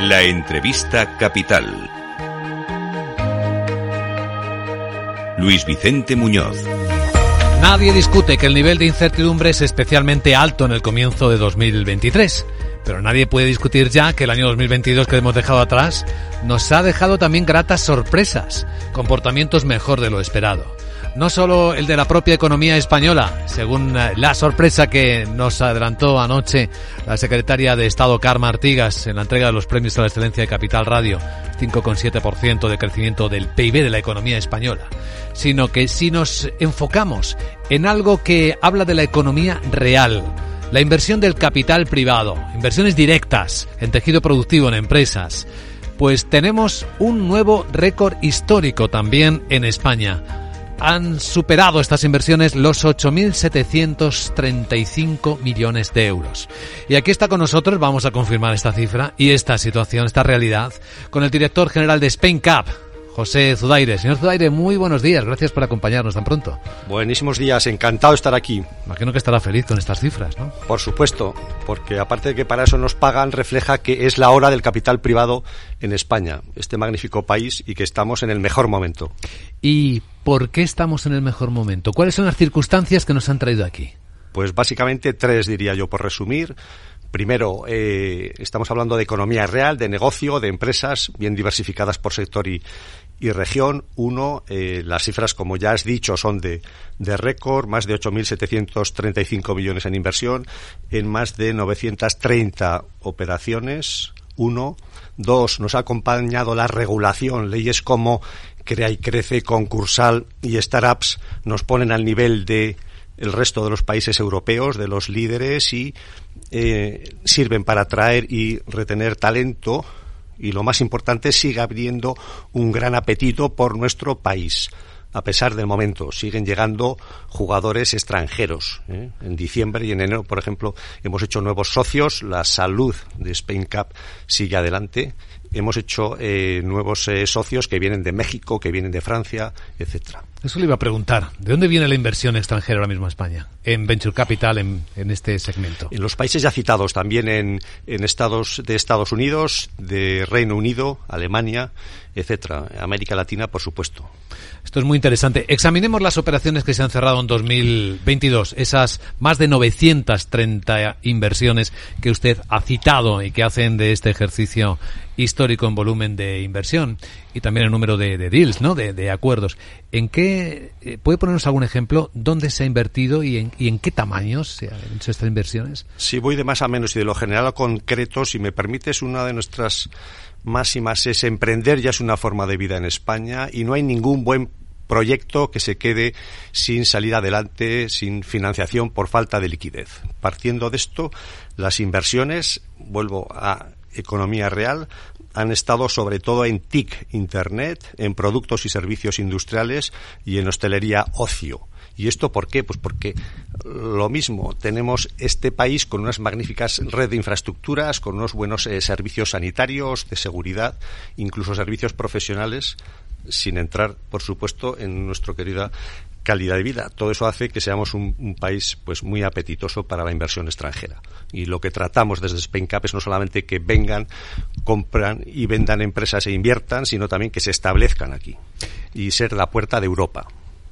La entrevista capital. Luis Vicente Muñoz. Nadie discute que el nivel de incertidumbre es especialmente alto en el comienzo de 2023. Pero nadie puede discutir ya que el año 2022 que hemos dejado atrás nos ha dejado también gratas sorpresas, comportamientos mejor de lo esperado no solo el de la propia economía española, según eh, la sorpresa que nos adelantó anoche la secretaria de Estado Carmen Artigas en la entrega de los premios a la excelencia de Capital Radio, 5,7% de crecimiento del PIB de la economía española, sino que si nos enfocamos en algo que habla de la economía real, la inversión del capital privado, inversiones directas en tejido productivo en empresas, pues tenemos un nuevo récord histórico también en España han superado estas inversiones los 8.735 millones de euros. Y aquí está con nosotros, vamos a confirmar esta cifra y esta situación, esta realidad, con el director general de Spain Cup, José Zudaire. Señor Zudaire, muy buenos días. Gracias por acompañarnos tan pronto. Buenísimos días. Encantado de estar aquí. Imagino que estará feliz con estas cifras, ¿no? Por supuesto, porque aparte de que para eso nos pagan, refleja que es la hora del capital privado en España, este magnífico país, y que estamos en el mejor momento. ¿Y por qué estamos en el mejor momento? ¿Cuáles son las circunstancias que nos han traído aquí? Pues básicamente tres, diría yo, por resumir. Primero, eh, estamos hablando de economía real, de negocio, de empresas bien diversificadas por sector y, y región. Uno, eh, las cifras, como ya has dicho, son de, de récord, más de 8.735 millones en inversión, en más de 930 operaciones. Uno. Dos, nos ha acompañado la regulación, leyes como Crea y Crece, Concursal y Startups nos ponen al nivel de el resto de los países europeos, de los líderes y eh, sirven para atraer y retener talento y lo más importante, sigue abriendo un gran apetito por nuestro país. A pesar del momento, siguen llegando jugadores extranjeros. ¿eh? En diciembre y en enero, por ejemplo, hemos hecho nuevos socios. La salud de Spain Cup sigue adelante. Hemos hecho eh, nuevos eh, socios que vienen de México, que vienen de Francia, etcétera. Eso le iba a preguntar. ¿De dónde viene la inversión extranjera ahora mismo a España? En Venture Capital, en, en este segmento. En los países ya citados, también en, en, Estados de Estados Unidos, de Reino Unido, Alemania, etcétera. América Latina, por supuesto. Esto es muy interesante. Examinemos las operaciones que se han cerrado en 2022, esas más de 930 inversiones que usted ha citado y que hacen de este ejercicio histórico en volumen de inversión y también el número de, de deals, ¿no? De, de, acuerdos. ¿En qué eh, puede ponernos algún ejemplo dónde se ha invertido y en, qué tamaños se han hecho estas inversiones? Sí, voy de más a menos y de lo general a concreto. Si me permites, una de nuestras máximas es emprender ya es una forma de vida en España y no hay ningún buen proyecto que se quede sin salir adelante, sin financiación por falta de liquidez. Partiendo de esto, las inversiones, vuelvo a economía real, han estado sobre todo en TIC, Internet, en productos y servicios industriales y en hostelería ocio. ¿Y esto por qué? Pues porque lo mismo, tenemos este país con unas magníficas redes de infraestructuras, con unos buenos eh, servicios sanitarios, de seguridad, incluso servicios profesionales, sin entrar, por supuesto, en nuestra querida calidad de vida. Todo eso hace que seamos un, país pues muy apetitoso para la inversión extranjera. Y lo que tratamos desde SpainCap es no solamente que vengan, compran y vendan empresas e inviertan, sino también que se establezcan aquí y ser la puerta de Europa.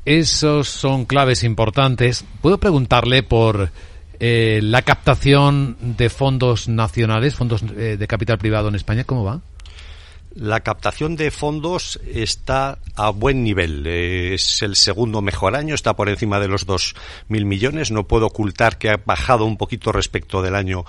Esos son claves importantes. ¿Puedo preguntarle por eh, la captación de fondos nacionales, fondos eh, de capital privado en España? ¿Cómo va? La captación de fondos está a buen nivel. Es el segundo mejor año, está por encima de los 2.000 millones. No puedo ocultar que ha bajado un poquito respecto del año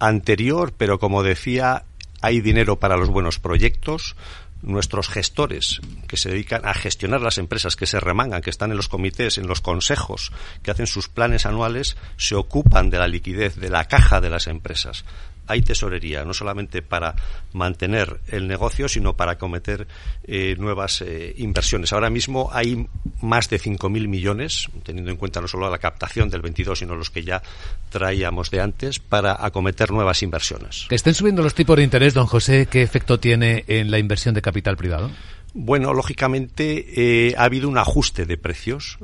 anterior, pero como decía, hay dinero para los buenos proyectos nuestros gestores que se dedican a gestionar las empresas, que se remangan, que están en los comités, en los consejos, que hacen sus planes anuales, se ocupan de la liquidez, de la caja de las empresas hay tesorería, no solamente para mantener el negocio, sino para cometer eh, nuevas eh, inversiones. Ahora mismo hay más de 5.000 millones, teniendo en cuenta no solo la captación del 22, sino los que ya traíamos de antes, para acometer nuevas inversiones. Que estén subiendo los tipos de interés, don José, ¿qué efecto tiene en la inversión de capital privado? Bueno, lógicamente eh, ha habido un ajuste de precios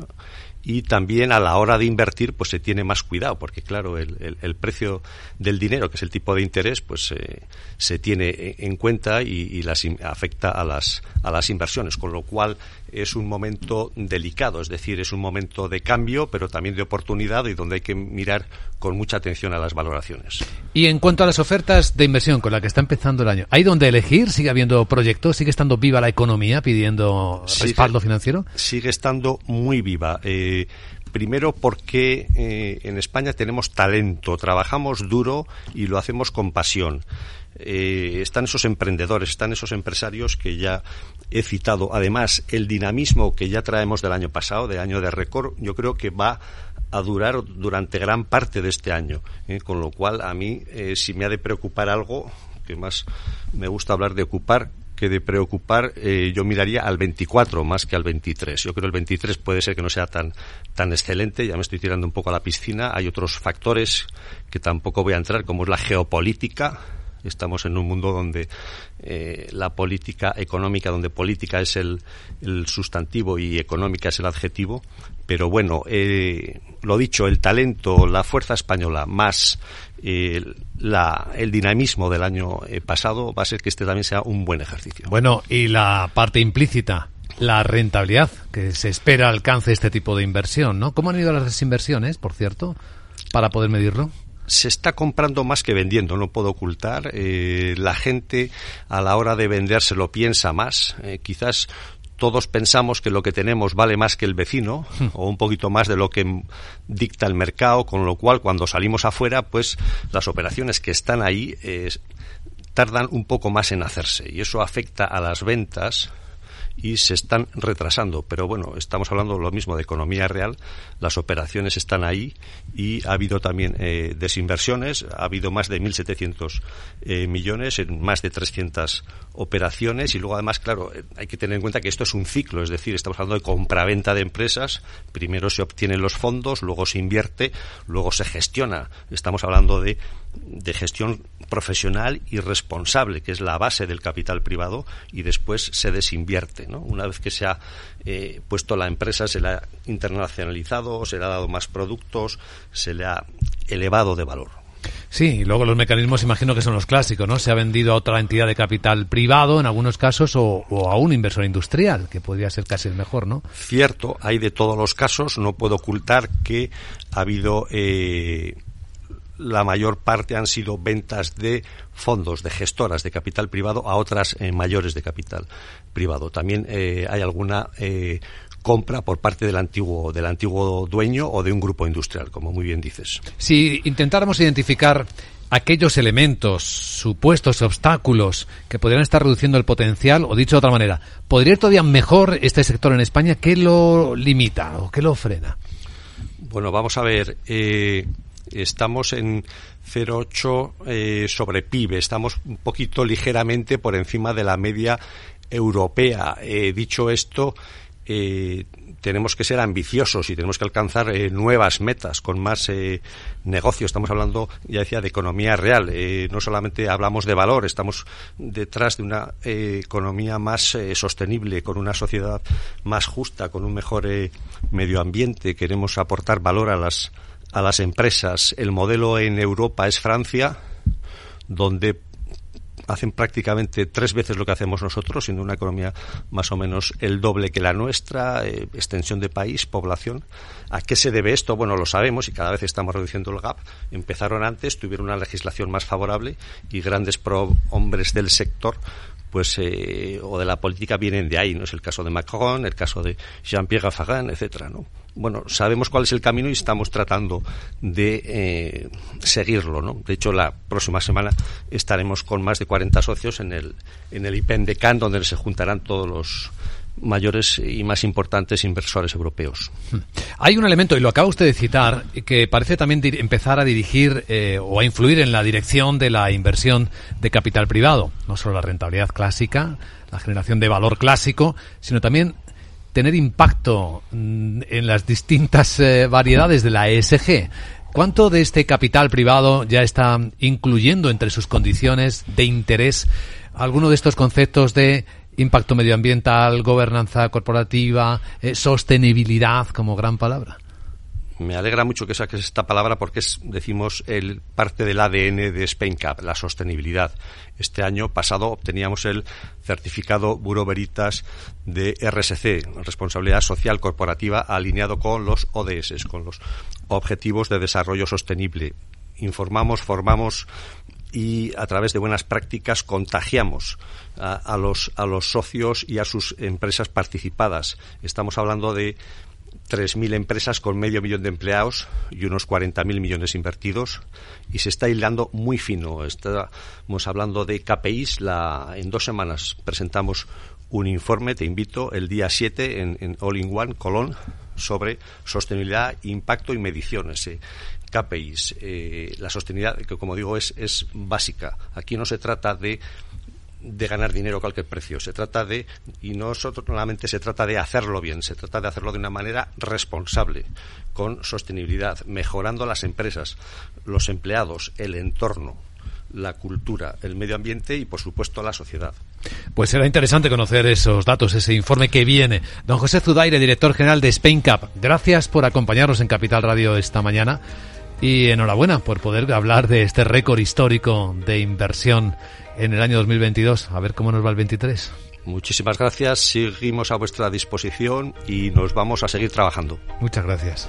y también a la hora de invertir pues se tiene más cuidado porque claro el, el, precio del dinero que es el tipo de interés pues eh, se tiene en cuenta y, y, las afecta a las a las inversiones con lo cual es un momento delicado es decir es un momento de cambio pero también de oportunidad y donde hay que mirar con mucha atención a las valoraciones. Y en cuanto a las ofertas de inversión con la que está empezando el año hay donde elegir sigue habiendo proyectos sigue estando viva la economía pidiendo respaldo financiero sigue estando muy viva. Eh, primero porque eh, en España tenemos talento, trabajamos duro y lo hacemos con pasión. Eh, están esos emprendedores, están esos empresarios que ya he citado. Además, el dinamismo que ya traemos del año pasado, de año de récord, yo creo que va a durar durante gran parte de este año. ¿eh? con lo cual, a mí, si me ha de preocupar algo, que más me gusta hablar de ocupar, que de preocupar eh, yo miraría al 24 más que al 23. Yo creo que el 23 puede ser que no sea tan, tan excelente, ya me estoy tirando un poco a la piscina. Hay otros factores que tampoco voy a entrar, como es la geopolítica. Estamos en un mundo donde eh, la política económica, donde política es el, sustantivo y económica es el adjetivo. Pero bueno, eh, lo dicho, el talento, la fuerza española, más la, el dinamismo del año eh, pasado va a ser que este también sea un buen ejercicio. Bueno, y la parte implícita, la rentabilidad que se espera alcance este tipo de inversión, ¿no? ¿Cómo han ido las inversiones, por cierto, para poder medirlo? Se está comprando más que vendiendo, no puedo ocultar. Eh, la gente a la hora de vender se lo piensa más. Eh, quizás todos pensamos que lo que tenemos vale más que el vecino o un poquito más de lo que dicta el mercado, con lo cual cuando salimos afuera, pues las operaciones que están ahí eh, tardan un poco más en hacerse y eso afecta a las ventas y se están retrasando. Pero bueno, estamos hablando lo mismo de economía real, las operaciones están ahí y ha habido también eh, desinversiones, ha habido más de 1.700 eh, millones en más de 300 operaciones. Y luego además, claro, eh, hay que tener en cuenta que esto es un ciclo, es decir, estamos hablando de compraventa de empresas, primero se obtienen los fondos, luego se invierte, luego se gestiona. Estamos hablando de de gestión profesional y responsable, que es la base del capital privado, y después se desinvierte. ¿no? Una vez que se ha eh, puesto la empresa, se le ha internacionalizado, se le ha dado más productos, se le ha elevado de valor. Sí, y luego los mecanismos imagino que son los clásicos, ¿no? Se ha vendido a otra entidad de capital privado en algunos casos o, a un inversor industrial, que podría ser casi el mejor, ¿no? Cierto, hay de todos los casos. No puedo ocultar que ha habido eh, la mayor parte han sido ventas de fondos, de gestoras de capital privado a otras eh, mayores de capital privado. También eh, hay alguna eh, compra por parte del antiguo, del antiguo dueño o de un grupo industrial, como muy bien dices. Si intentáramos identificar aquellos elementos, supuestos obstáculos que podrían estar reduciendo el potencial, o dicho de otra manera, ¿podría ir todavía mejor este sector en España? ¿Qué lo limita o qué lo frena? Bueno, vamos a ver. Eh, estamos en 0,8 eh, sobre PIB, estamos un poquito ligeramente por encima de la media europea. Eh, dicho esto, eh, tenemos que ser ambiciosos y tenemos que alcanzar eh, nuevas metas con más eh, negocio. Estamos hablando, ya decía, de economía real. Eh, no solamente hablamos de valor, estamos detrás de una economía más sostenible, con una sociedad más justa, con un mejor medio ambiente. Queremos aportar valor a las a las empresas. El modelo en Europa es Francia, donde hacen prácticamente tres veces lo que hacemos nosotros, siendo una economía más o menos el doble que la nuestra, eh, extensión de país, población. ¿A qué se debe esto? Bueno, lo sabemos y cada vez estamos reduciendo el gap. Empezaron antes, tuvieron una legislación más favorable y grandes hombres del sector pues eh, o de la política vienen de ahí, no es el caso de Macron, el caso de Jean-Pierre Raffarin, etcétera, ¿no? bueno, sabemos cuál es el camino y estamos tratando de eh, seguirlo, ¿no? De hecho, la próxima semana estaremos con más de 40 socios en el, en el IPEN de Cannes, donde se juntarán todos los mayores y más importantes inversores europeos. Hmm. Hay un elemento, y lo acaba usted de citar, que parece también empezar a dirigir eh, o a influir en la dirección de la inversión de capital privado. No solo la rentabilidad clásica, la generación de valor clásico, sino también tener impacto mm, en las distintas eh, variedades de la ESG. ¿Cuánto de este capital privado ya está incluyendo entre sus condiciones de interés alguno de estos conceptos de impacto medioambiental, gobernanza corporativa, eh, sostenibilidad como gran palabra. Me alegra mucho que saques esta palabra porque es, decimos, el parte del ADN de SpainCap, la sostenibilidad. Este año pasado obteníamos el certificado Buro Veritas de RSC, Responsabilidad Social Corporativa, alineado con los ODS, con los Objetivos de Desarrollo Sostenible. Informamos, formamos y a través de buenas prácticas contagiamos a, los, a los socios y a sus empresas participadas. Estamos hablando de 3.000 empresas con medio millón de empleados y unos 40.000 millones invertidos y se está hilando muy fino. Estamos hablando de KPIs. La, en dos semanas presentamos un informe, te invito, el día 7 en, All in One, Colón, sobre sostenibilidad, impacto y mediciones. KPIs. Eh, la sostenibilidad, que como digo, es, es básica. Aquí no se trata de de ganar dinero a cualquier precio. Se trata de, y no solamente se trata de hacerlo bien, se trata de hacerlo de una manera responsable, con sostenibilidad, mejorando las empresas, los empleados, el entorno, la cultura, el medio ambiente y, por supuesto, la sociedad. Pues será interesante conocer esos datos, ese informe que viene. Don José Zudaire, director general de Spain Cup, gracias por acompañarnos en Capital Radio esta mañana y enhorabuena por poder hablar de este récord histórico de inversión en el año 2022. A ver cómo nos va el 23. Muchísimas gracias, seguimos a vuestra disposición y nos vamos a seguir trabajando. Muchas gracias.